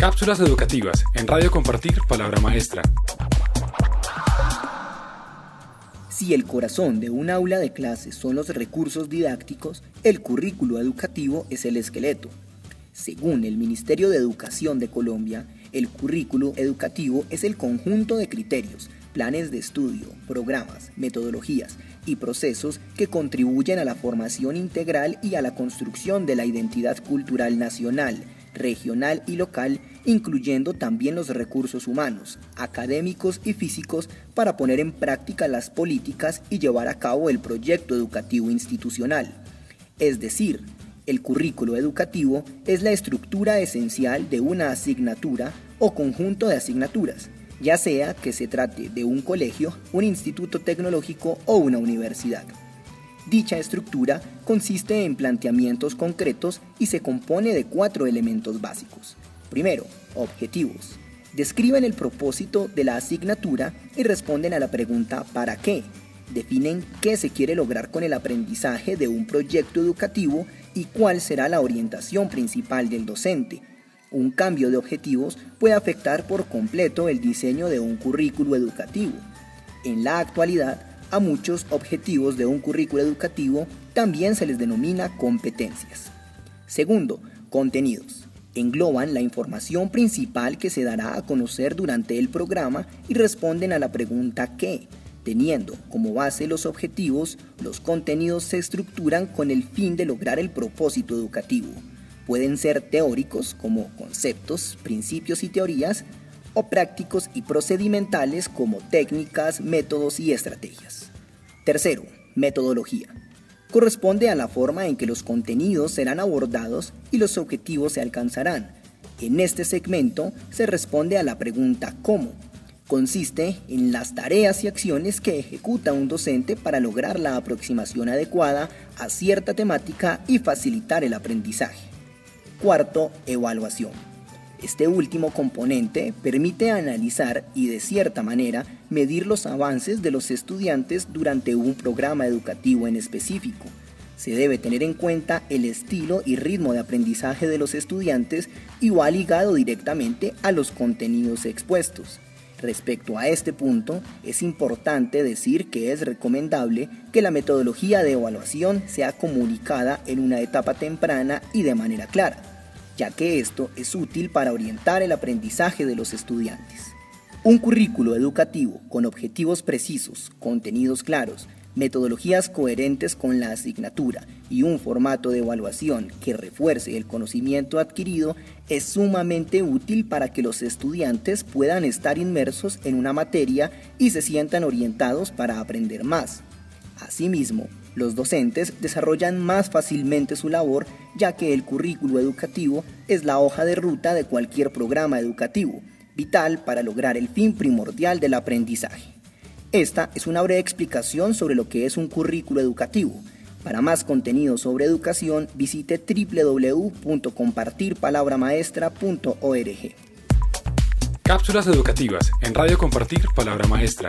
Cápsulas educativas en Radio Compartir Palabra Maestra. Si el corazón de un aula de clases son los recursos didácticos, el currículo educativo es el esqueleto. Según el Ministerio de Educación de Colombia, el currículo educativo es el conjunto de criterios, planes de estudio, programas, metodologías y procesos que contribuyen a la formación integral y a la construcción de la identidad cultural nacional, regional y local, incluyendo también los recursos humanos, académicos y físicos para poner en práctica las políticas y llevar a cabo el proyecto educativo institucional. Es decir, el currículo educativo es la estructura esencial de una asignatura o conjunto de asignaturas, ya sea que se trate de un colegio, un instituto tecnológico o una universidad. Dicha estructura consiste en planteamientos concretos y se compone de cuatro elementos básicos. Primero, objetivos. Describen el propósito de la asignatura y responden a la pregunta ¿para qué? Definen qué se quiere lograr con el aprendizaje de un proyecto educativo y cuál será la orientación principal del docente. Un cambio de objetivos puede afectar por completo el diseño de un currículo educativo. En la actualidad, a muchos objetivos de un currículo educativo también se les denomina competencias. Segundo, contenidos. Engloban la información principal que se dará a conocer durante el programa y responden a la pregunta ¿qué? Teniendo como base los objetivos, los contenidos se estructuran con el fin de lograr el propósito educativo. Pueden ser teóricos como conceptos, principios y teorías, prácticos y procedimentales como técnicas, métodos y estrategias. Tercero, metodología. Corresponde a la forma en que los contenidos serán abordados y los objetivos se alcanzarán. En este segmento se responde a la pregunta ¿cómo? Consiste en las tareas y acciones que ejecuta un docente para lograr la aproximación adecuada a cierta temática y facilitar el aprendizaje. Cuarto, evaluación. Este último componente permite analizar y de cierta manera medir los avances de los estudiantes durante un programa educativo en específico. Se debe tener en cuenta el estilo y ritmo de aprendizaje de los estudiantes y va ligado directamente a los contenidos expuestos. Respecto a este punto, es importante decir que es recomendable que la metodología de evaluación sea comunicada en una etapa temprana y de manera clara ya que esto es útil para orientar el aprendizaje de los estudiantes. Un currículo educativo con objetivos precisos, contenidos claros, metodologías coherentes con la asignatura y un formato de evaluación que refuerce el conocimiento adquirido es sumamente útil para que los estudiantes puedan estar inmersos en una materia y se sientan orientados para aprender más. Asimismo, los docentes desarrollan más fácilmente su labor ya que el currículo educativo es la hoja de ruta de cualquier programa educativo, vital para lograr el fin primordial del aprendizaje. Esta es una breve explicación sobre lo que es un currículo educativo. Para más contenido sobre educación, visite www.compartirpalabramaestra.org. Cápsulas educativas en Radio Compartir Palabra Maestra.